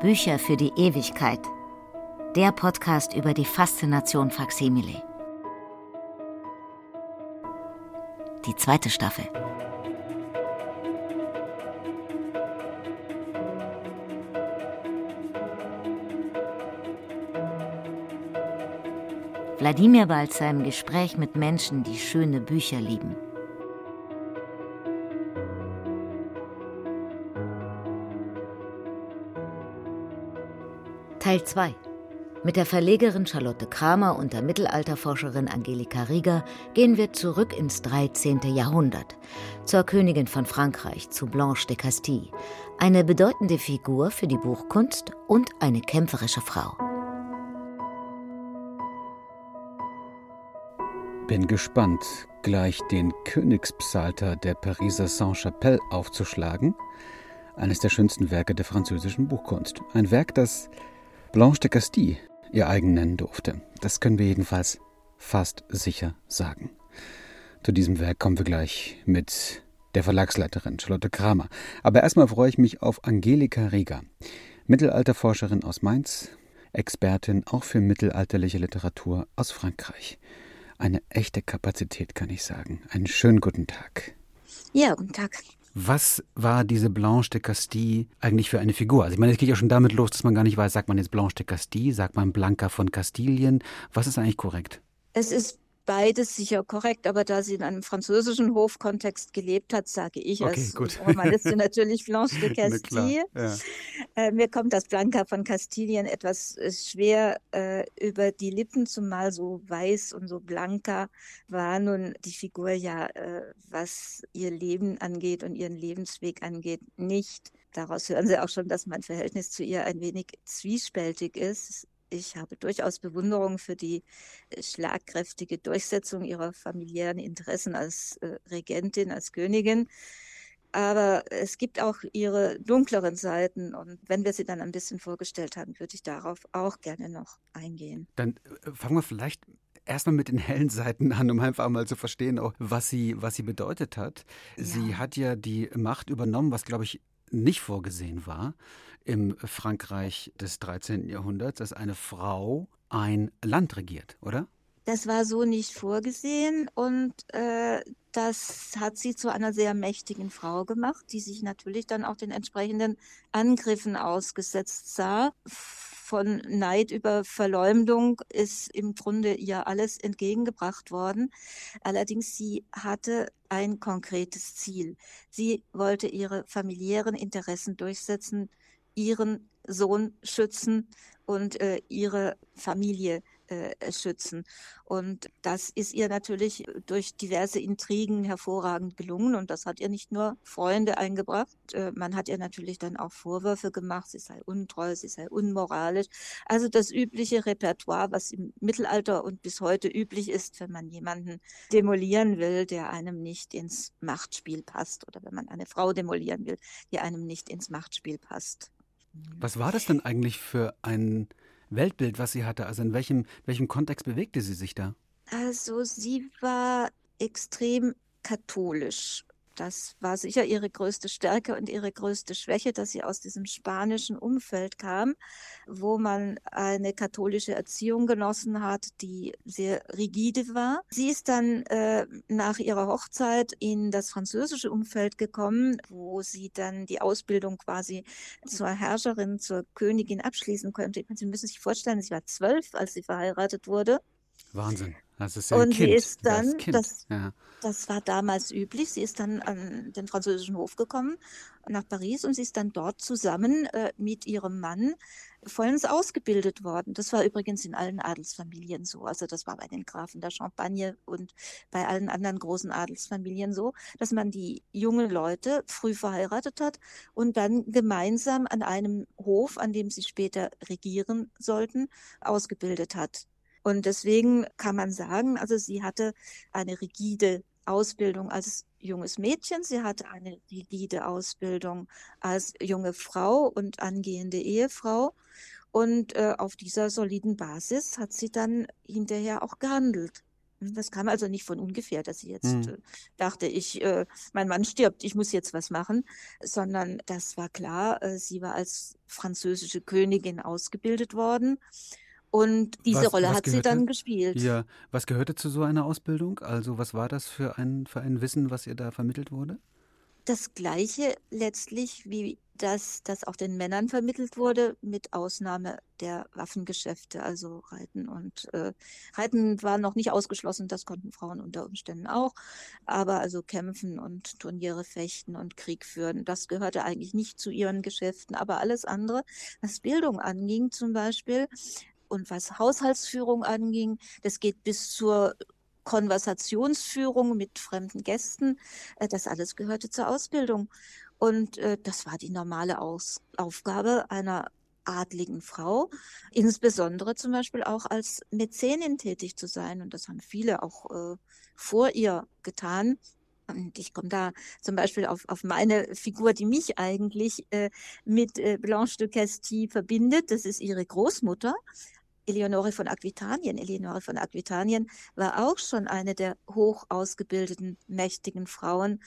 Bücher für die Ewigkeit. Der Podcast über die Faszination Faksimile. Die zweite Staffel. Wladimir Balzer im Gespräch mit Menschen, die schöne Bücher lieben. Teil 2 Mit der Verlegerin Charlotte Kramer und der Mittelalterforscherin Angelika Rieger gehen wir zurück ins 13. Jahrhundert, zur Königin von Frankreich, zu Blanche de Castille, eine bedeutende Figur für die Buchkunst und eine kämpferische Frau. Bin gespannt, gleich den Königspsalter der Pariser Saint-Chapelle aufzuschlagen. Eines der schönsten Werke der französischen Buchkunst. Ein Werk, das Blanche de Castille ihr eigen nennen durfte. Das können wir jedenfalls fast sicher sagen. Zu diesem Werk kommen wir gleich mit der Verlagsleiterin Charlotte Kramer. Aber erstmal freue ich mich auf Angelika Rieger, Mittelalterforscherin aus Mainz, Expertin auch für mittelalterliche Literatur aus Frankreich. Eine echte Kapazität, kann ich sagen. Einen schönen guten Tag. Ja, guten Tag. Was war diese Blanche de Castille eigentlich für eine Figur? Also ich meine, es geht ja schon damit los, dass man gar nicht weiß, sagt man jetzt Blanche de Castille, sagt man Blanca von Kastilien. Was ist eigentlich korrekt? Es ist beides sicher korrekt, aber da sie in einem französischen Hofkontext gelebt hat, sage ich okay, als gut. Romanistin natürlich Blanche de Castille. Ja. Äh, mir kommt das Blanca von Kastilien etwas äh, schwer äh, über die Lippen, zumal so weiß und so blanca war nun die Figur ja, äh, was ihr Leben angeht und ihren Lebensweg angeht, nicht. Daraus hören Sie auch schon, dass mein Verhältnis zu ihr ein wenig zwiespältig ist ich habe durchaus Bewunderung für die äh, schlagkräftige Durchsetzung ihrer familiären Interessen als Regentin, als Königin. Aber es gibt auch ihre dunkleren Seiten. Und wenn wir sie dann ein bisschen vorgestellt haben, würde ich darauf auch gerne noch eingehen. Dann äh, fangen wir vielleicht erstmal mit den hellen Seiten an, um einfach mal zu verstehen, auch was sie, was sie bedeutet hat. Ja. Sie hat ja die Macht übernommen, was, glaube ich, nicht vorgesehen war im Frankreich des 13. Jahrhunderts, dass eine Frau ein Land regiert, oder? Das war so nicht vorgesehen und äh, das hat sie zu einer sehr mächtigen Frau gemacht, die sich natürlich dann auch den entsprechenden Angriffen ausgesetzt sah. Von Neid über Verleumdung ist im Grunde ihr alles entgegengebracht worden. Allerdings sie hatte ein konkretes Ziel. Sie wollte ihre familiären Interessen durchsetzen, ihren Sohn schützen und äh, ihre Familie äh, schützen. Und das ist ihr natürlich durch diverse Intrigen hervorragend gelungen. Und das hat ihr nicht nur Freunde eingebracht, äh, man hat ihr natürlich dann auch Vorwürfe gemacht, sie sei untreu, sie sei unmoralisch. Also das übliche Repertoire, was im Mittelalter und bis heute üblich ist, wenn man jemanden demolieren will, der einem nicht ins Machtspiel passt. Oder wenn man eine Frau demolieren will, die einem nicht ins Machtspiel passt. Was war das denn eigentlich für ein Weltbild, was sie hatte? Also in welchem, welchem Kontext bewegte sie sich da? Also sie war extrem katholisch das war sicher ihre größte Stärke und ihre größte Schwäche, dass sie aus diesem spanischen Umfeld kam, wo man eine katholische Erziehung genossen hat, die sehr rigide war. Sie ist dann äh, nach ihrer Hochzeit in das französische Umfeld gekommen, wo sie dann die Ausbildung quasi zur Herrscherin, zur Königin abschließen konnte. Sie müssen sich vorstellen, sie war zwölf, als sie verheiratet wurde. Wahnsinn. Das ist ja und kind. sie ist dann, das, das, ja. das, war damals üblich, sie ist dann an den französischen Hof gekommen, nach Paris, und sie ist dann dort zusammen äh, mit ihrem Mann vollends ausgebildet worden. Das war übrigens in allen Adelsfamilien so. Also das war bei den Grafen der Champagne und bei allen anderen großen Adelsfamilien so, dass man die jungen Leute früh verheiratet hat und dann gemeinsam an einem Hof, an dem sie später regieren sollten, ausgebildet hat. Und deswegen kann man sagen, also sie hatte eine rigide Ausbildung als junges Mädchen, sie hatte eine rigide Ausbildung als junge Frau und angehende Ehefrau. Und äh, auf dieser soliden Basis hat sie dann hinterher auch gehandelt. Das kam also nicht von ungefähr, dass sie jetzt mhm. dachte, ich, äh, mein Mann stirbt, ich muss jetzt was machen, sondern das war klar, äh, sie war als französische Königin ausgebildet worden. Und diese was, Rolle was hat gehörte, sie dann gespielt. Ja, was gehörte zu so einer Ausbildung? Also was war das für ein, für ein Wissen, was ihr da vermittelt wurde? Das gleiche letztlich wie das, das auch den Männern vermittelt wurde, mit Ausnahme der Waffengeschäfte, also Reiten und äh, Reiten war noch nicht ausgeschlossen, das konnten Frauen unter Umständen auch, aber also Kämpfen und Turniere fechten und Krieg führen, das gehörte eigentlich nicht zu ihren Geschäften, aber alles andere, was Bildung anging zum Beispiel, und was Haushaltsführung anging, das geht bis zur Konversationsführung mit fremden Gästen. Äh, das alles gehörte zur Ausbildung. Und äh, das war die normale Aus Aufgabe einer adligen Frau, insbesondere zum Beispiel auch als Mäzenin tätig zu sein. Und das haben viele auch äh, vor ihr getan. Und ich komme da zum Beispiel auf, auf meine Figur, die mich eigentlich äh, mit äh, Blanche de Castille verbindet. Das ist ihre Großmutter, Eleonore von Aquitanien. Eleonore von Aquitanien war auch schon eine der hoch ausgebildeten, mächtigen Frauen,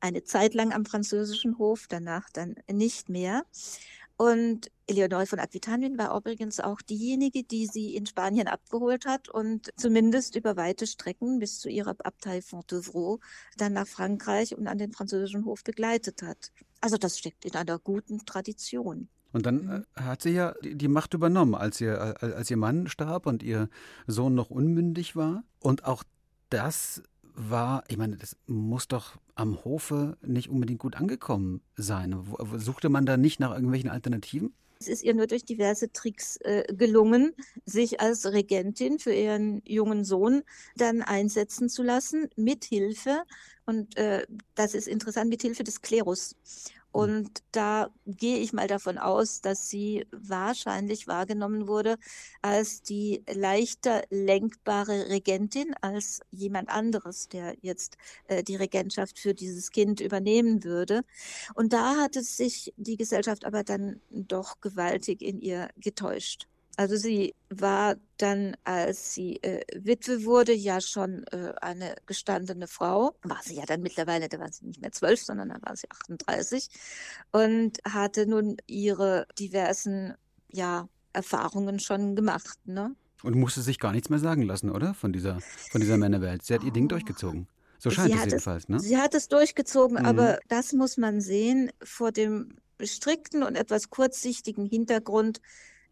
eine Zeit lang am französischen Hof, danach dann nicht mehr. Und Eleonore von Aquitanien war übrigens auch diejenige, die sie in Spanien abgeholt hat und zumindest über weite Strecken bis zu ihrer Abtei Fontevraud dann nach Frankreich und an den französischen Hof begleitet hat. Also das steckt in einer guten Tradition. Und dann mhm. Äh, hat sie ja die Macht übernommen, als ihr, als ihr Mann starb und ihr Sohn noch unmündig war. Und auch das war, ich meine, das muss doch am Hofe nicht unbedingt gut angekommen sein. Suchte man da nicht nach irgendwelchen Alternativen? Es ist ihr nur durch diverse Tricks äh, gelungen, sich als Regentin für ihren jungen Sohn dann einsetzen zu lassen, mit Hilfe, und äh, das ist interessant, mit Hilfe des Klerus. Hm. Und da gehe ich mal davon aus, dass sie wahrscheinlich wahrgenommen wurde als die leichter lenkbare Regentin als jemand anderes, der jetzt äh, die Regentschaft für dieses Kind übernehmen würde. Und da hat es sich die Gesellschaft aber dann doch gewaltig in ihr getäuscht. Also sie war dann, als sie äh, Witwe wurde, ja schon äh, eine gestandene Frau. War sie ja dann mittlerweile, da war sie nicht mehr zwölf, sondern da war sie 38 und hatte nun ihre diversen, ja, Erfahrungen schon gemacht, ne? Und musste sich gar nichts mehr sagen lassen, oder? Von dieser, von dieser Männerwelt. Sie hat ihr Ding durchgezogen. So scheint sie es jedenfalls, es, ne? Sie hat es durchgezogen, mhm. aber das muss man sehen vor dem strikten und etwas kurzsichtigen Hintergrund,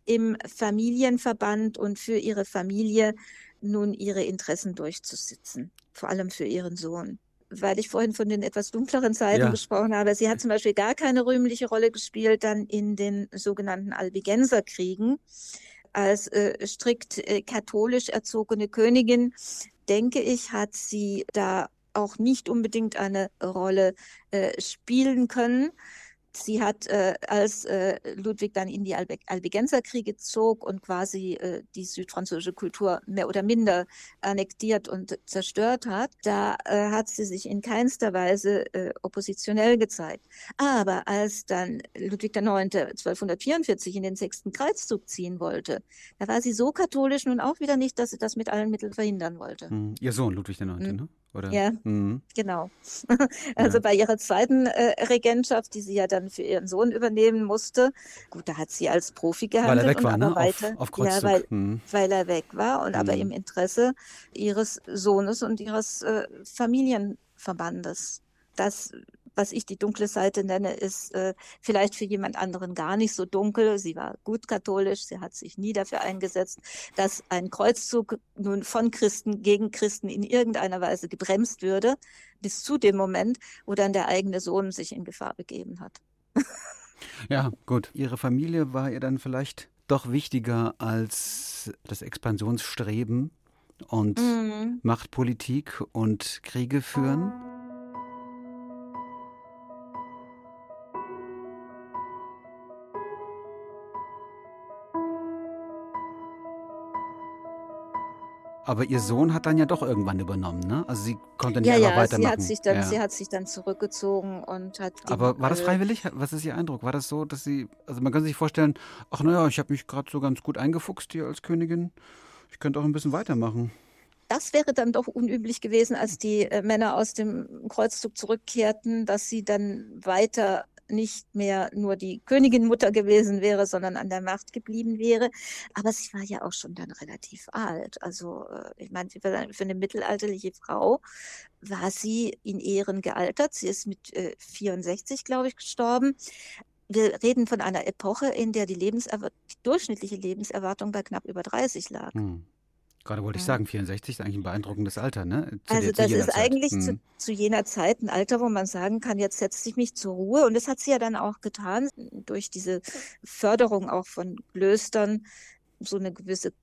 im Familienverband und für ihre Familie nun ihre Interessen durchzusitzen, vor allem für ihren Sohn. Weil ich vorhin von den etwas dunkleren Zeiten ja. gesprochen habe. Sie hat zum Beispiel gar keine rühmliche Rolle gespielt dann in den sogenannten Albigenserkriegen. Als äh, strikt äh, katholisch erzogene Königin, denke ich, hat sie da auch nicht unbedingt eine Rolle äh, spielen können. Sie hat, äh, als äh, Ludwig dann in die Albe Albigenzerkriege zog und quasi äh, die südfranzösische Kultur mehr oder minder annektiert und zerstört hat, da äh, hat sie sich in keinster Weise äh, oppositionell gezeigt. Aber als dann Ludwig IX. 1244 in den sechsten Kreuzzug ziehen wollte, da war sie so katholisch nun auch wieder nicht, dass sie das mit allen Mitteln verhindern wollte. Hm. Ihr Sohn Ludwig IX., mhm. ne? Oder? Ja, mhm. genau. also ja. bei ihrer zweiten äh, Regentschaft, die sie ja dann für ihren Sohn übernehmen musste, gut, da hat sie als Profi gehandelt. Weil er weg war, ne? Weiter, auf, auf ja, weil, mhm. weil er weg war und mhm. aber im Interesse ihres Sohnes und ihres äh, Familienverbandes. Das was ich die dunkle Seite nenne, ist äh, vielleicht für jemand anderen gar nicht so dunkel. Sie war gut katholisch, sie hat sich nie dafür eingesetzt, dass ein Kreuzzug nun von Christen gegen Christen in irgendeiner Weise gebremst würde, bis zu dem Moment, wo dann der eigene Sohn sich in Gefahr begeben hat. ja, gut. Ihre Familie war ihr dann vielleicht doch wichtiger als das Expansionsstreben und mhm. Machtpolitik und Kriege führen. Aber ihr Sohn hat dann ja doch irgendwann übernommen, ne? Also sie konnte nicht ja, einfach ja, weitermachen. Sie hat, sich dann, ja. sie hat sich dann zurückgezogen und hat. Aber war das freiwillig? Was ist Ihr Eindruck? War das so, dass sie, also man kann sich vorstellen, ach naja, ich habe mich gerade so ganz gut eingefuchst hier als Königin. Ich könnte auch ein bisschen weitermachen. das wäre dann doch unüblich gewesen, als die äh, Männer aus dem Kreuzzug zurückkehrten, dass sie dann weiter nicht mehr nur die Königinmutter gewesen wäre, sondern an der Macht geblieben wäre. Aber sie war ja auch schon dann relativ alt. Also äh, ich meine, für eine mittelalterliche Frau war sie in Ehren gealtert. Sie ist mit äh, 64, glaube ich, gestorben. Wir reden von einer Epoche, in der die, die durchschnittliche Lebenserwartung bei knapp über 30 lag. Hm. Gerade wollte ich sagen, 64 ist eigentlich ein beeindruckendes Alter, ne? Zu also der, das ist Zeit. eigentlich hm. zu, zu, jener Zeit ein Alter, wo man sagen kann, jetzt setze ich mich zur Ruhe. Und das hat sie ja dann auch getan, durch diese Förderung auch von Klöstern, so eine gewisse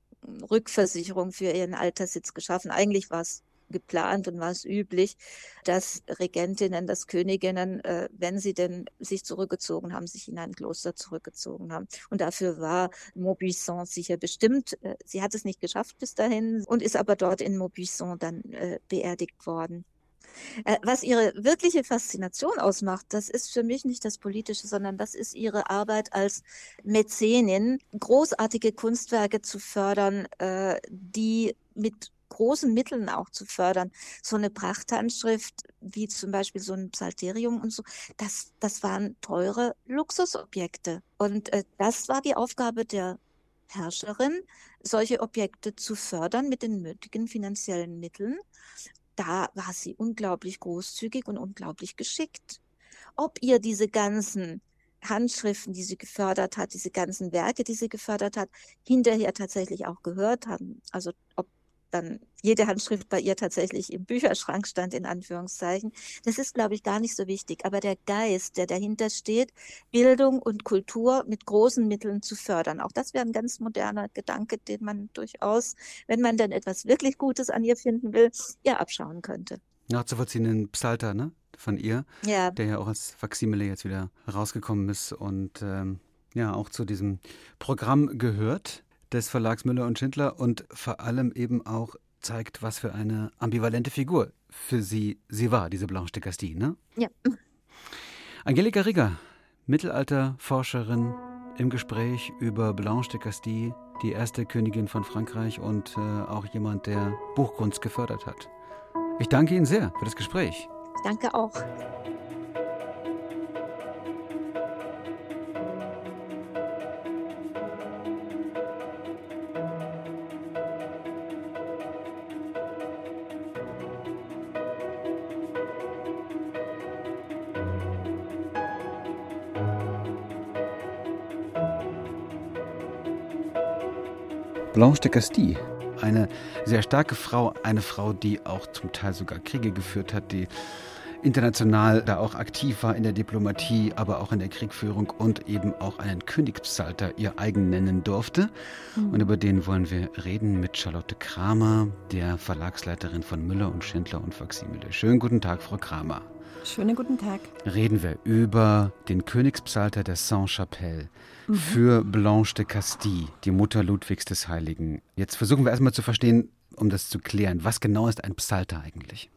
Rückversicherung für ihren Alterssitz geschaffen. Eigentlich war es geplant und war es üblich, dass Regentinnen, dass Königinnen, äh, wenn sie denn sich zurückgezogen haben, sich in ein Kloster zurückgezogen haben. Und dafür war Maubuisson sicher bestimmt. Äh, sie hat es nicht geschafft bis dahin und ist aber dort in Maubuisson dann äh, beerdigt worden. Äh, was ihre wirkliche Faszination ausmacht, das ist für mich nicht das Politische, sondern das ist ihre Arbeit als Mäzenin, großartige Kunstwerke zu fördern, äh, die mit großen Mitteln auch zu fördern. So eine Prachthandschrift wie zum Beispiel so ein Psalterium und so, das, das waren teure Luxusobjekte. Und äh, das war die Aufgabe der Herrscherin, solche Objekte zu fördern mit den nötigen finanziellen Mitteln. Da war sie unglaublich großzügig und unglaublich geschickt. Ob ihr diese ganzen Handschriften, die sie gefördert hat, diese ganzen Werke, die sie gefördert hat, hinterher tatsächlich auch gehört haben. Also ob dann jede Handschrift bei ihr tatsächlich im Bücherschrank stand, in Anführungszeichen. Das ist, glaube ich, gar nicht so wichtig. Aber der Geist, der dahinter steht, Bildung und Kultur mit großen Mitteln zu fördern. Auch das wäre ein ganz moderner Gedanke, den man durchaus, wenn man dann etwas wirklich Gutes an ihr finden will, ihr abschauen könnte. Nachzuvollziehenden Psalter, ne? Von ihr, ja. der ja auch als Faximile jetzt wieder rausgekommen ist und ähm, ja auch zu diesem Programm gehört des Verlags Müller und Schindler und vor allem eben auch zeigt, was für eine ambivalente Figur für sie sie war, diese Blanche de Castille, ne? Ja. Angelika Rieger, Mittelalterforscherin im Gespräch über Blanche de Castille, die erste Königin von Frankreich und äh, auch jemand, der Buchkunst gefördert hat. Ich danke Ihnen sehr für das Gespräch. Danke auch. Blanche de Castille, eine sehr starke Frau, eine Frau, die auch zum Teil sogar Kriege geführt hat, die international da auch aktiv war in der Diplomatie, aber auch in der Kriegführung und eben auch einen Königspsalter ihr eigen nennen durfte. Mhm. Und über den wollen wir reden mit Charlotte Kramer, der Verlagsleiterin von Müller und Schindler und Faximile. Schönen guten Tag, Frau Kramer. Schönen guten Tag. Reden wir über den Königspsalter der Saint-Chapelle mhm. für Blanche de Castille, die Mutter Ludwigs des Heiligen. Jetzt versuchen wir erstmal zu verstehen, um das zu klären, was genau ist ein Psalter eigentlich?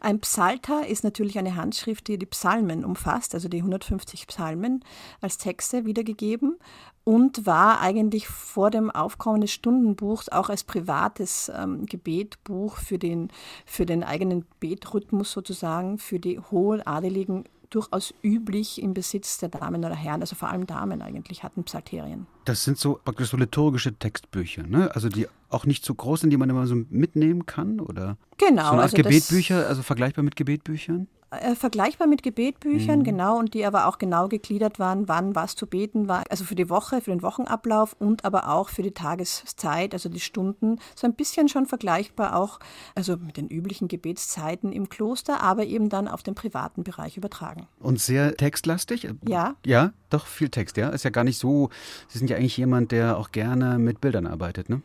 Ein Psalter ist natürlich eine Handschrift, die die Psalmen umfasst, also die 150 Psalmen als Texte wiedergegeben und war eigentlich vor dem Aufkommen des Stundenbuchs auch als privates ähm, Gebetbuch für den, für den eigenen Betrhythmus sozusagen, für die hohen Adeligen durchaus üblich im Besitz der Damen oder Herren, also vor allem Damen eigentlich hatten Psalterien. Das sind so praktisch so liturgische Textbücher, ne? Also die auch nicht so groß sind, die man immer so mitnehmen kann, oder? Genau. So eine Art also Gebetbücher, also vergleichbar mit Gebetbüchern? Äh, vergleichbar mit Gebetbüchern, mhm. genau, und die aber auch genau gegliedert waren, wann was zu beten war. Also für die Woche, für den Wochenablauf und aber auch für die Tageszeit, also die Stunden. So ein bisschen schon vergleichbar auch, also mit den üblichen Gebetszeiten im Kloster, aber eben dann auf den privaten Bereich übertragen. Und sehr textlastig? Ja. Ja, doch viel Text, ja. Ist ja gar nicht so, Sie sind ja eigentlich jemand, der auch gerne mit Bildern arbeitet, ne?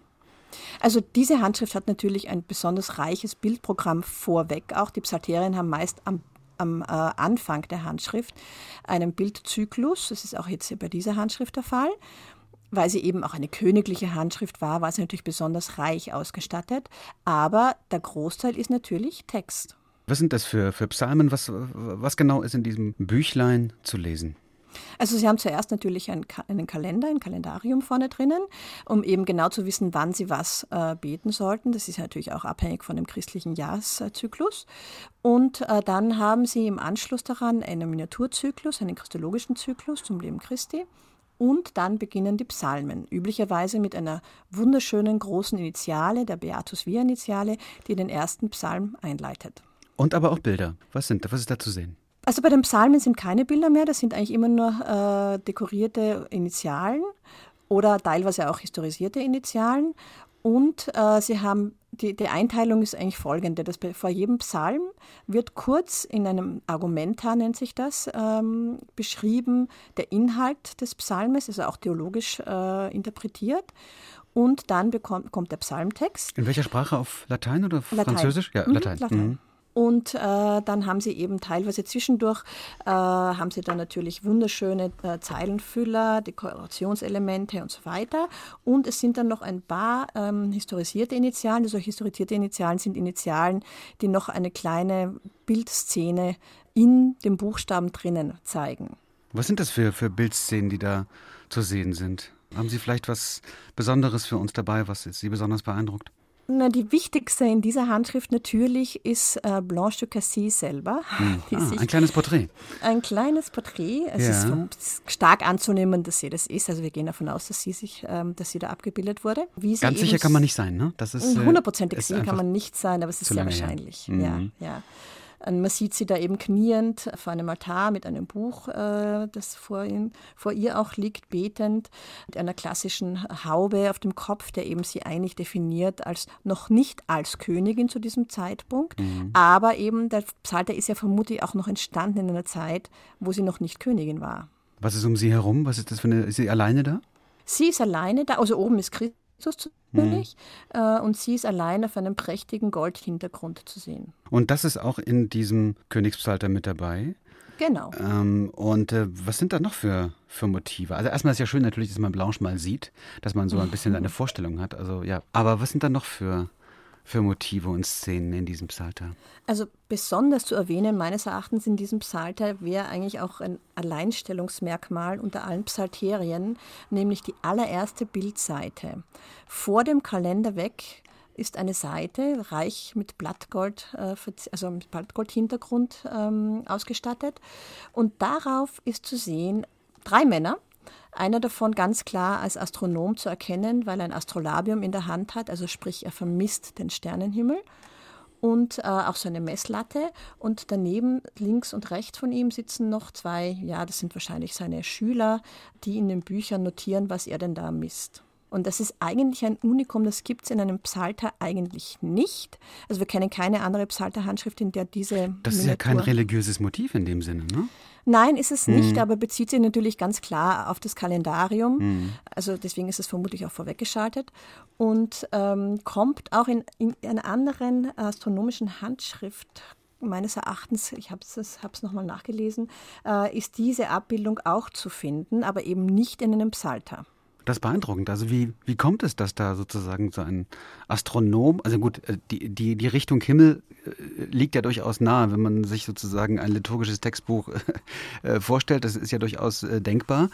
Also diese Handschrift hat natürlich ein besonders reiches Bildprogramm vorweg. Auch die Psalterien haben meist am am äh, Anfang der Handschrift einen Bildzyklus. Das ist auch jetzt bei dieser Handschrift der Fall. Weil sie eben auch eine königliche Handschrift war, war sie natürlich besonders reich ausgestattet. Aber der Großteil ist natürlich Text. Was sind das für, für Psalmen? Was, was genau ist in diesem Büchlein zu lesen? Also Sie haben zuerst natürlich einen, einen, Kalender, ein Kalendarium vorne drinnen, um eben genau zu wissen, wann Sie was äh, beten sollten. Das ist natürlich auch abhängig von dem christlichen Jahreszyklus. Und äh, dann haben Sie im Anschluss daran einen Miniaturzyklus, einen christologischen Zyklus zum Leben Christi. Und dann beginnen die Psalmen, üblicherweise mit einer wunderschönen großen Initiale, der Beatus Via Initiale, die den ersten Psalm einleitet. Und aber auch Bilder. Was sind? Was ist da zu sehen? Also bei den Psalmen sind keine Bilder mehr, das sind eigentlich immer nur äh, dekorierte Initialen oder teilweise auch historisierte Initialen. Und äh, sie haben die, die, Einteilung ist eigentlich folgende: dass bei, vor jedem Psalm wird kurz in einem Argumenta, nennt sich das, ähm, beschrieben der Inhalt des Psalmes, also auch theologisch äh, interpretiert. Und dann bekommt, kommt der Psalmtext. In welcher Sprache? Auf Latein oder Latein. Französisch? Ja, mhm, Latein. Latein. Mhm. Und äh, dann haben sie eben teilweise zwischendurch, äh, haben sie dann natürlich wunderschöne äh, Zeilenfüller, Dekorationselemente und so weiter. Und es sind dann noch ein paar ähm, historisierte Initialen. Also historisierte Initialen sind Initialen, die noch eine kleine Bildszene in dem Buchstaben drinnen zeigen. Was sind das für, für Bildszenen, die da zu sehen sind? Haben Sie vielleicht was Besonderes für uns dabei, was Sie besonders beeindruckt? Na, die wichtigste in dieser Handschrift natürlich ist äh, Blanche de Cassis selber. Hm. Ah, ein kleines Porträt. Ein kleines Porträt. Es ja. ist vom, stark anzunehmen, dass sie das ist. Also wir gehen davon aus, dass sie sich, ähm, dass sie da abgebildet wurde. Ganz sicher kann man nicht sein, ne? Das ist äh, hundertprozentig sicher kann man nicht sein, aber es ist sehr wahrscheinlich. Mhm. Ja, ja. Man sieht sie da eben kniend vor einem Altar mit einem Buch, äh, das vor, ihm, vor ihr auch liegt, betend, mit einer klassischen Haube auf dem Kopf, der eben sie eigentlich definiert als noch nicht als Königin zu diesem Zeitpunkt, mhm. aber eben der Psalter ist ja vermutlich auch noch entstanden in einer Zeit, wo sie noch nicht Königin war. Was ist um sie herum? Was ist das für eine? Ist sie alleine da? Sie ist alleine da, also oben ist Christus zu natürlich. Mhm. Äh, und sie ist allein auf einem prächtigen Goldhintergrund zu sehen. Und das ist auch in diesem Königspsalter mit dabei? Genau. Ähm, und äh, was sind da noch für, für Motive? Also erstmal ist ja schön natürlich, dass man Blanche mal sieht, dass man so ein bisschen eine Vorstellung hat. Also ja, aber was sind da noch für für Motive und Szenen in diesem Psalter? Also besonders zu erwähnen, meines Erachtens in diesem Psalter wäre eigentlich auch ein Alleinstellungsmerkmal unter allen Psalterien, nämlich die allererste Bildseite. Vor dem Kalender weg ist eine Seite reich mit Blattgold, äh, also mit Blattgoldhintergrund ähm, ausgestattet. Und darauf ist zu sehen drei Männer, einer davon ganz klar als Astronom zu erkennen, weil er ein Astrolabium in der Hand hat, also sprich er vermisst den Sternenhimmel und äh, auch so eine Messlatte. Und daneben, links und rechts von ihm, sitzen noch zwei, ja, das sind wahrscheinlich seine Schüler, die in den Büchern notieren, was er denn da misst. Und das ist eigentlich ein Unikum, das gibt es in einem Psalter eigentlich nicht. Also wir kennen keine andere Psalterhandschrift, in der diese. Das ist Miniatur ja kein religiöses Motiv in dem Sinne, ne? Nein, ist es nicht, mhm. aber bezieht sich natürlich ganz klar auf das Kalendarium. Mhm. Also deswegen ist es vermutlich auch vorweggeschaltet und ähm, kommt auch in, in einer anderen astronomischen Handschrift meines Erachtens, ich habe es nochmal nachgelesen, äh, ist diese Abbildung auch zu finden, aber eben nicht in einem Psalter. Das ist beeindruckend. Also wie, wie kommt es, dass da sozusagen so ein Astronom, also gut, äh, die, die, die Richtung Himmel äh, liegt ja durchaus nahe, wenn man sich sozusagen ein liturgisches Textbuch äh, vorstellt. Das ist ja durchaus denkbar,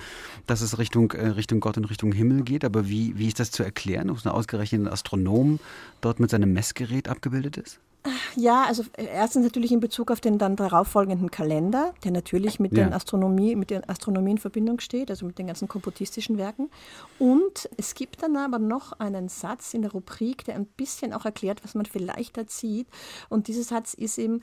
dass es Richtung, Richtung Gott und Richtung Himmel geht. Aber wie, wie ist das zu erklären, dass ein ausgerechneter Astronom dort mit seinem Messgerät abgebildet ist? Ja, also erstens natürlich in Bezug auf den dann darauffolgenden Kalender, der natürlich mit, ja. den Astronomie, mit der Astronomie in Verbindung steht, also mit den ganzen komputistischen Werken. Und es gibt dann aber noch einen Satz in der Rubrik, der ein bisschen auch erklärt, was man vielleicht da sieht. Und dieser Satz ist eben,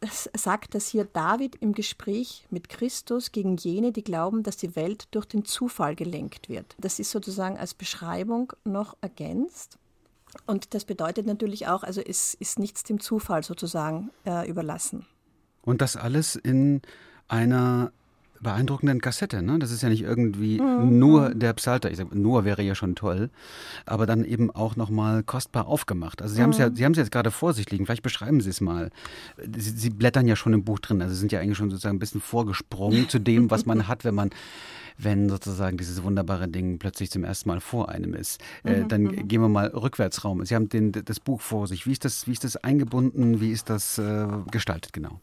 es sagt, dass hier David im Gespräch mit Christus gegen jene, die glauben, dass die Welt durch den Zufall gelenkt wird. Das ist sozusagen als Beschreibung noch ergänzt. Und das bedeutet natürlich auch, also es ist nichts dem Zufall sozusagen äh, überlassen. Und das alles in einer beeindruckenden Kassette. Ne? Das ist ja nicht irgendwie mhm. nur der Psalter. Ich sag, nur wäre ja schon toll, aber dann eben auch nochmal kostbar aufgemacht. Also Sie mhm. haben es ja, Sie haben es jetzt gerade vor sich liegen. Vielleicht beschreiben Sie es mal. Sie, Sie, blättern ja schon im Buch drin. Also Sie sind ja eigentlich schon sozusagen ein bisschen vorgesprungen zu dem, was man hat, wenn man wenn sozusagen dieses wunderbare Ding plötzlich zum ersten Mal vor einem ist. Äh, mhm, dann mhm. gehen wir mal rückwärts Raum. Sie haben den, das Buch vor sich. Wie ist das, wie ist das eingebunden? Wie ist das äh, gestaltet genau?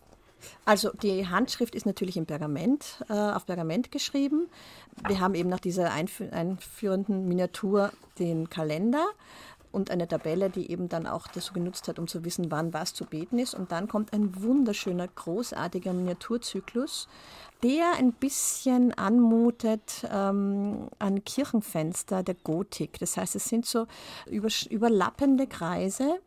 Also die Handschrift ist natürlich im Pergament, äh, auf Pergament geschrieben. Wir haben eben nach dieser einfü einführenden Miniatur den Kalender und eine Tabelle, die eben dann auch so genutzt hat, um zu wissen, wann was zu beten ist. Und dann kommt ein wunderschöner, großartiger Miniaturzyklus, der ein bisschen anmutet ähm, an Kirchenfenster der Gotik. Das heißt, es sind so überlappende Kreise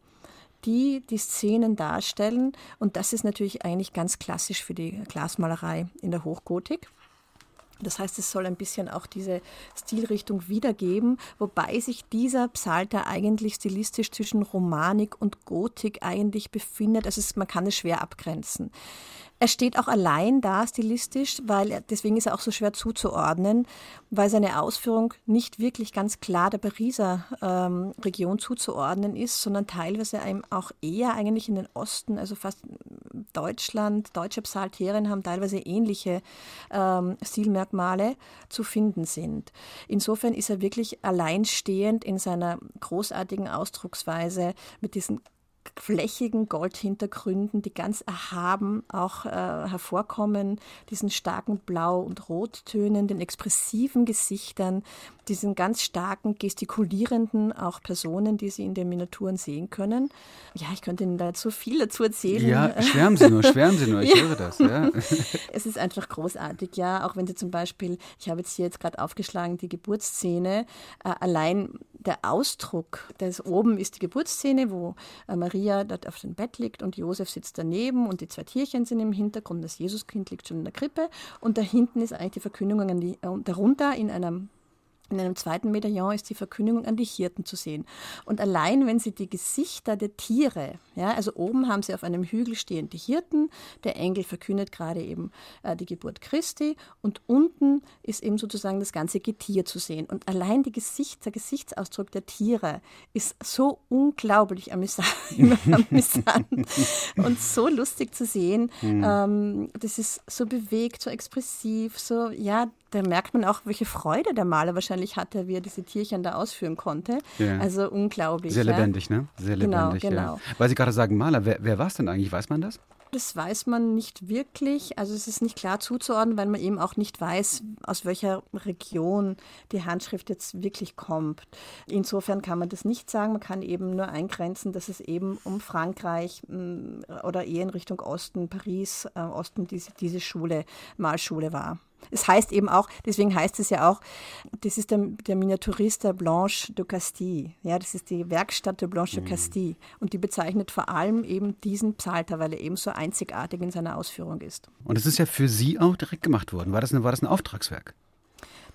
die die Szenen darstellen. Und das ist natürlich eigentlich ganz klassisch für die Glasmalerei in der Hochgotik. Das heißt, es soll ein bisschen auch diese Stilrichtung wiedergeben, wobei sich dieser Psalter eigentlich stilistisch zwischen Romanik und Gotik eigentlich befindet. Also es, man kann es schwer abgrenzen. Er steht auch allein da stilistisch, weil deswegen ist er auch so schwer zuzuordnen, weil seine Ausführung nicht wirklich ganz klar der Pariser ähm, Region zuzuordnen ist, sondern teilweise einem auch eher eigentlich in den Osten, also fast Deutschland, deutsche Psalterien haben teilweise ähnliche ähm, Stilmerkmale zu finden sind. Insofern ist er wirklich alleinstehend in seiner großartigen Ausdrucksweise mit diesen flächigen Goldhintergründen, die ganz erhaben auch äh, hervorkommen, diesen starken Blau- und Rottönen, den expressiven Gesichtern, diesen ganz starken gestikulierenden auch Personen, die Sie in den Miniaturen sehen können. Ja, ich könnte Ihnen dazu viel dazu erzählen. Ja, schwärmen Sie nur, schwärmen Sie nur, ich ja. höre das. Ja. Es ist einfach großartig, ja, auch wenn Sie zum Beispiel, ich habe jetzt hier jetzt gerade aufgeschlagen, die Geburtsszene, äh, allein der Ausdruck, das oben ist die Geburtsszene, wo äh, Maria dort auf dem Bett liegt und Josef sitzt daneben und die zwei Tierchen sind im Hintergrund, das Jesuskind liegt schon in der Krippe und da hinten ist eigentlich die Verkündigung an die, äh, darunter in einem in einem zweiten Medaillon ist die Verkündigung an die Hirten zu sehen. Und allein, wenn Sie die Gesichter der Tiere, ja, also oben haben Sie auf einem Hügel stehend die Hirten, der Engel verkündet gerade eben äh, die Geburt Christi und unten ist eben sozusagen das ganze Getier zu sehen. Und allein die Gesicht, der Gesichtsausdruck der Tiere ist so unglaublich amüsant, amüsant und so lustig zu sehen. Mhm. Ähm, das ist so bewegt, so expressiv, so, ja, da merkt man auch, welche Freude der Maler wahrscheinlich hatte, wie er diese Tierchen da ausführen konnte. Ja. Also unglaublich. Sehr lebendig, ja. ne? Sehr genau, lebendig. Genau, genau. Ja. Weil Sie gerade sagen Maler, wer, wer war es denn eigentlich? Weiß man das? Das weiß man nicht wirklich. Also es ist nicht klar zuzuordnen, weil man eben auch nicht weiß, aus welcher Region die Handschrift jetzt wirklich kommt. Insofern kann man das nicht sagen. Man kann eben nur eingrenzen, dass es eben um Frankreich mm, oder eher in Richtung Osten, Paris, äh, Osten diese, diese Schule, Malschule war. Es heißt eben auch, deswegen heißt es ja auch, das ist der, der Miniaturist der Blanche de Castille. Ja, das ist die Werkstatt der Blanche mhm. de Castille. Und die bezeichnet vor allem eben diesen Psalter, weil er eben so einzigartig in seiner Ausführung ist. Und es ist ja für Sie auch direkt gemacht worden. War das, eine, war das ein Auftragswerk?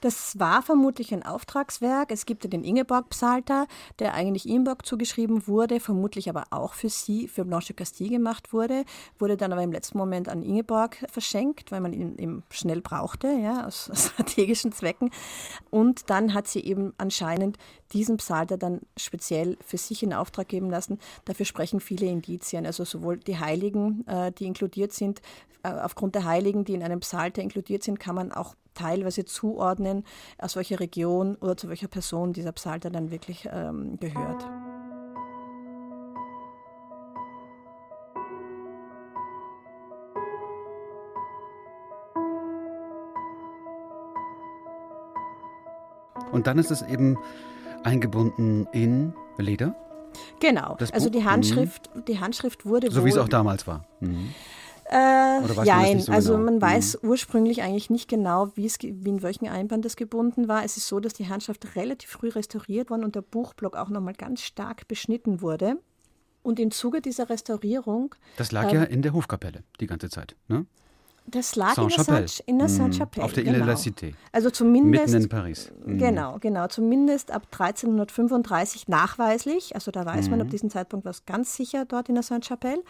Das war vermutlich ein Auftragswerk. Es gibt ja den Ingeborg-Psalter, der eigentlich Ingeborg zugeschrieben wurde, vermutlich aber auch für sie, für Blanche Castille gemacht wurde, wurde dann aber im letzten Moment an Ingeborg verschenkt, weil man ihn eben schnell brauchte, ja, aus strategischen Zwecken. Und dann hat sie eben anscheinend diesen Psalter dann speziell für sich in Auftrag geben lassen. Dafür sprechen viele Indizien, also sowohl die Heiligen, äh, die inkludiert sind, äh, aufgrund der Heiligen, die in einem Psalter inkludiert sind, kann man auch teilweise zuordnen, aus welcher Region oder zu welcher Person dieser Psalter dann wirklich ähm, gehört. Und dann ist es eben eingebunden in Leder? Genau. Also die Handschrift, mhm. die Handschrift wurde. So wie es auch damals war. Mhm. Äh, nein, so also genau? man weiß mhm. ursprünglich eigentlich nicht genau, wie, es, wie in welchen Einband das gebunden war. Es ist so, dass die Handschrift relativ früh restauriert worden und der Buchblock auch nochmal ganz stark beschnitten wurde. Und im Zuge dieser Restaurierung. Das lag äh, ja in der Hofkapelle die ganze Zeit, ne? Das lag in der, in der Saint-Chapelle. Auf der Ile de la Cité. Also zumindest. Mitten in Paris. Mhm. Genau, genau. Zumindest ab 1335 nachweislich. Also da weiß mhm. man ab diesem Zeitpunkt was ganz sicher dort in der Saint-Chapelle.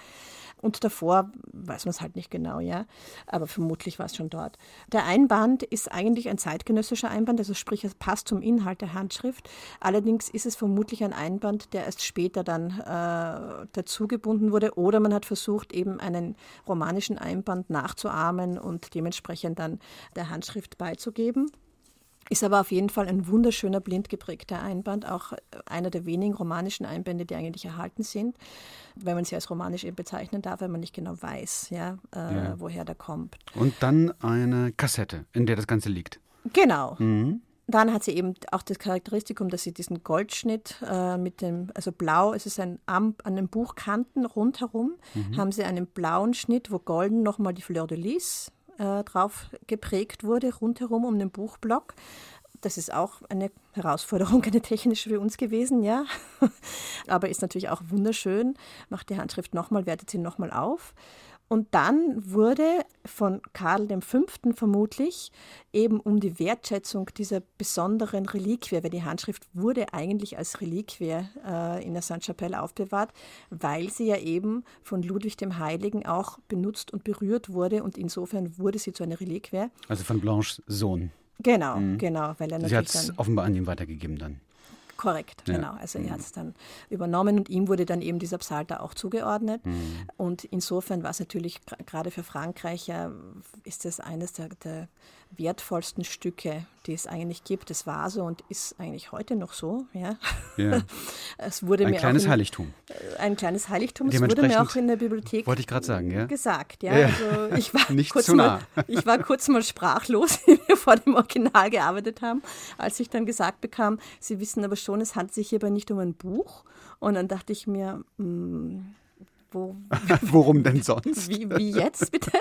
Und davor weiß man es halt nicht genau, ja. Aber vermutlich war es schon dort. Der Einband ist eigentlich ein zeitgenössischer Einband, also sprich, es passt zum Inhalt der Handschrift. Allerdings ist es vermutlich ein Einband, der erst später dann äh, dazugebunden wurde. Oder man hat versucht, eben einen romanischen Einband nachzuahmen und dementsprechend dann der Handschrift beizugeben. Ist aber auf jeden Fall ein wunderschöner blind geprägter Einband, auch einer der wenigen romanischen Einbände, die eigentlich erhalten sind, wenn man sie als romanisch eben bezeichnen darf, weil man nicht genau weiß, ja, äh, ja. woher der kommt. Und dann eine Kassette, in der das Ganze liegt. Genau. Mhm. Dann hat sie eben auch das Charakteristikum, dass sie diesen Goldschnitt äh, mit dem, also blau, es ist ein an den Buchkanten rundherum, mhm. haben sie einen blauen Schnitt, wo golden nochmal die Fleur de Lis äh, drauf geprägt wurde, rundherum um den Buchblock. Das ist auch eine Herausforderung, eine technische für uns gewesen, ja. Aber ist natürlich auch wunderschön. Macht die Handschrift nochmal, wertet sie nochmal auf. Und dann wurde von Karl V. vermutlich eben um die Wertschätzung dieser besonderen Reliquie, weil die Handschrift wurde eigentlich als Reliquie äh, in der Sainte-Chapelle aufbewahrt, weil sie ja eben von Ludwig dem Heiligen auch benutzt und berührt wurde und insofern wurde sie zu einer Reliquie. Also von Blanches Sohn. Genau, mhm. genau. Weil er sie hat es offenbar an ihn weitergegeben dann. Korrekt, ja. genau. Also er hat es dann übernommen und ihm wurde dann eben dieser Psalter auch zugeordnet. Mhm. Und insofern war es natürlich gerade für Frankreich ja, ist das eines der, der wertvollsten Stücke, die es eigentlich gibt. Es war so und ist eigentlich heute noch so. Ja. ja. Es wurde ein mir kleines in, Heiligtum. Ein kleines Heiligtum. Es wurde mir auch in der Bibliothek wollte ich gerade sagen, ja? gesagt. Ja. ja. Also ich war Nicht kurz zu nah. Mal, ich war kurz mal sprachlos, wie wir vor dem Original gearbeitet haben, als ich dann gesagt bekam, Sie wissen aber schon, es handelt sich hierbei nicht um ein Buch. Und dann dachte ich mir, mh, hm, wo, Worum denn sonst? Wie, wie, jetzt bitte?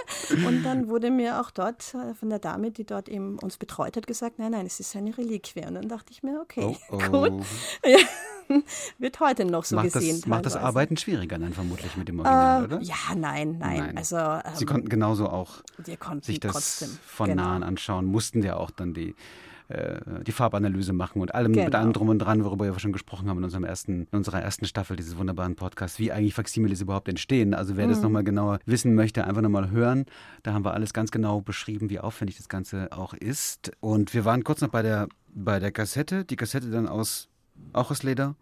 Und dann wurde mir auch dort äh, von der Dame, die dort eben uns betreut hat, gesagt, nein, nein, es ist eine Reliquie. Und dann dachte ich mir, okay, oh, oh. gut. Ja, wird heute noch so macht gesehen. Das, macht das Arbeiten schwieriger dann vermutlich mit dem Original, äh, oder? Ja, nein, nein. nein. Also, ähm, Sie konnten genauso auch sich das trotzdem. von genau. nahen anschauen, mussten ja auch dann die die Farbanalyse machen und allem genau. mit allem drum und dran, worüber wir schon gesprochen haben in, unserem ersten, in unserer ersten Staffel dieses wunderbaren Podcasts, wie eigentlich Faximiles überhaupt entstehen. Also wer mhm. das nochmal genauer wissen möchte, einfach nochmal hören. Da haben wir alles ganz genau beschrieben, wie aufwendig das Ganze auch ist. Und wir waren kurz noch bei der, bei der Kassette. Die Kassette dann aus, auch aus Leder.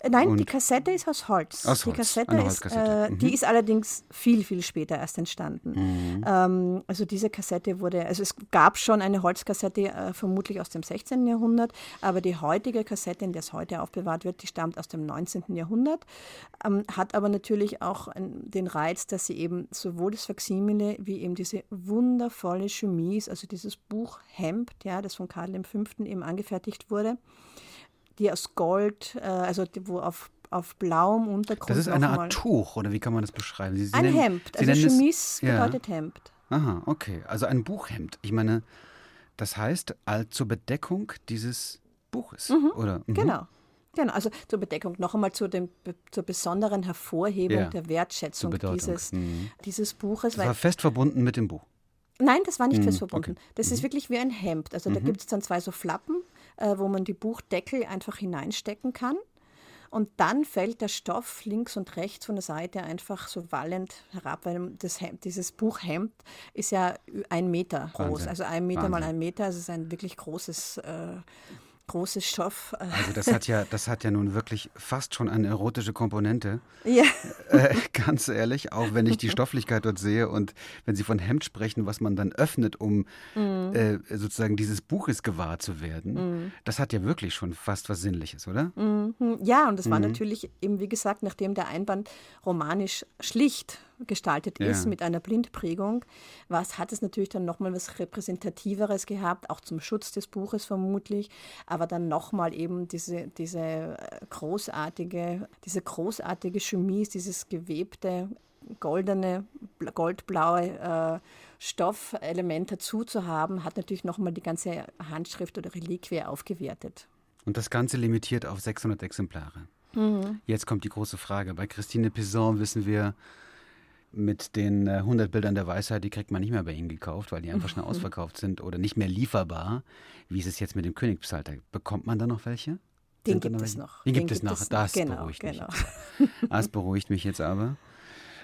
Äh, nein, und die Kassette ist aus Holz. Aus die Holz. Kassette ist, äh, mhm. die ist allerdings viel, viel später erst entstanden. Mhm. Ähm, also diese Kassette wurde, also es gab schon eine Holzkassette, äh, vermutlich aus dem 16. Jahrhundert, aber die heutige Kassette, in der es heute aufbewahrt wird, die stammt aus dem 19. Jahrhundert, ähm, hat aber natürlich auch ein, den Reiz, dass sie eben sowohl das Faximile wie eben diese wundervolle Chemise, also dieses Buchhemd, ja, das von Karl V. eben angefertigt wurde, die aus Gold, äh, also die, wo auf, auf blauem Untergrund. Das ist eine Art Tuch, oder wie kann man das beschreiben? Sie, Sie ein nennen, Hemd, Sie also Chemise bedeutet ja. Hemd. Aha, okay. Also ein Buchhemd. Ich meine, das heißt zur Bedeckung dieses Buches, mhm, oder? Mhm. Genau. Genau, also zur Bedeckung, noch einmal zu dem, zur besonderen Hervorhebung ja, der Wertschätzung dieses, mhm. dieses Buches. Das war fest verbunden mit dem Buch. Nein, das war nicht mhm, fest verbunden. Okay. Das ist mhm. wirklich wie ein Hemd. Also da mhm. gibt es dann zwei so Flappen äh, wo man die Buchdeckel einfach hineinstecken kann. Und dann fällt der Stoff links und rechts von der Seite einfach so wallend herab, weil das Hemd, dieses Buchhemd ist ja ein Meter groß, Wahnsinn. also ein Meter Wahnsinn. mal ein Meter, also es ist ein wirklich großes äh, großes Stoff. Also das hat ja, das hat ja nun wirklich fast schon eine erotische Komponente. Ja. Äh, ganz ehrlich, auch wenn ich die Stofflichkeit dort sehe und wenn Sie von Hemd sprechen, was man dann öffnet, um mhm. äh, sozusagen dieses Buches gewahr zu werden, mhm. das hat ja wirklich schon fast was Sinnliches, oder? Mhm. Ja, und das war mhm. natürlich eben, wie gesagt, nachdem der Einband romanisch schlicht gestaltet ist ja. mit einer Blindprägung, was hat es natürlich dann nochmal was Repräsentativeres gehabt, auch zum Schutz des Buches vermutlich, aber dann nochmal eben diese, diese äh, großartige, diese großartige Chemise, dieses gewebte, goldene, goldblaue äh, Stoffelement dazu zu haben, hat natürlich nochmal die ganze Handschrift oder Reliquie aufgewertet. Und das Ganze limitiert auf 600 Exemplare. Mhm. Jetzt kommt die große Frage. Bei Christine Pison wissen wir, mit den 100 äh, Bildern der Weisheit, die kriegt man nicht mehr bei Ihnen gekauft, weil die einfach schnell ausverkauft sind oder nicht mehr lieferbar. Wie ist es jetzt mit dem Königspsalter? Bekommt man da noch welche? Den gibt es noch. Den, gibt es noch. Das genau, beruhigt genau. mich. Das beruhigt mich jetzt aber,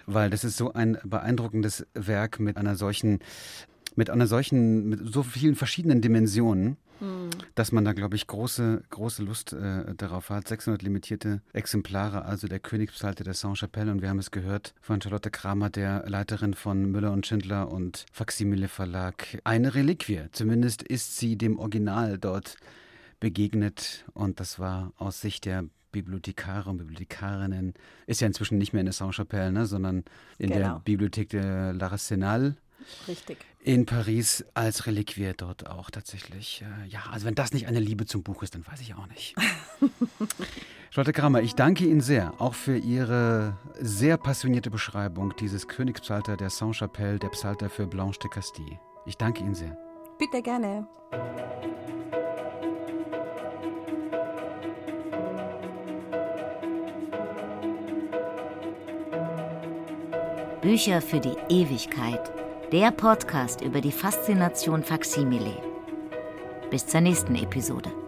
weil das ist so ein beeindruckendes Werk mit einer solchen, mit einer solchen, mit so vielen verschiedenen Dimensionen. Mhm. dass man da, glaube ich, große, große Lust äh, darauf hat. 600 limitierte Exemplare, also der Königspsalter der Saint-Chapelle. Und wir haben es gehört von Charlotte Kramer, der Leiterin von Müller und Schindler und Faximile Verlag. Eine Reliquie. Zumindest ist sie dem Original dort begegnet. Und das war aus Sicht der Bibliothekare und Bibliothekarinnen, ist ja inzwischen nicht mehr in der Saint-Chapelle, ne, sondern in genau. der Bibliothek de l'Arsenal Richtig. In Paris als Reliquie dort auch tatsächlich. Äh, ja, also wenn das nicht eine Liebe zum Buch ist, dann weiß ich auch nicht. Charlotte Kramer, ich danke Ihnen sehr, auch für Ihre sehr passionierte Beschreibung dieses Königspsalter der Saint-Chapelle, der Psalter für Blanche de Castille. Ich danke Ihnen sehr. Bitte gerne. Bücher für die Ewigkeit der Podcast über die Faszination Faksimile. Bis zur nächsten Episode.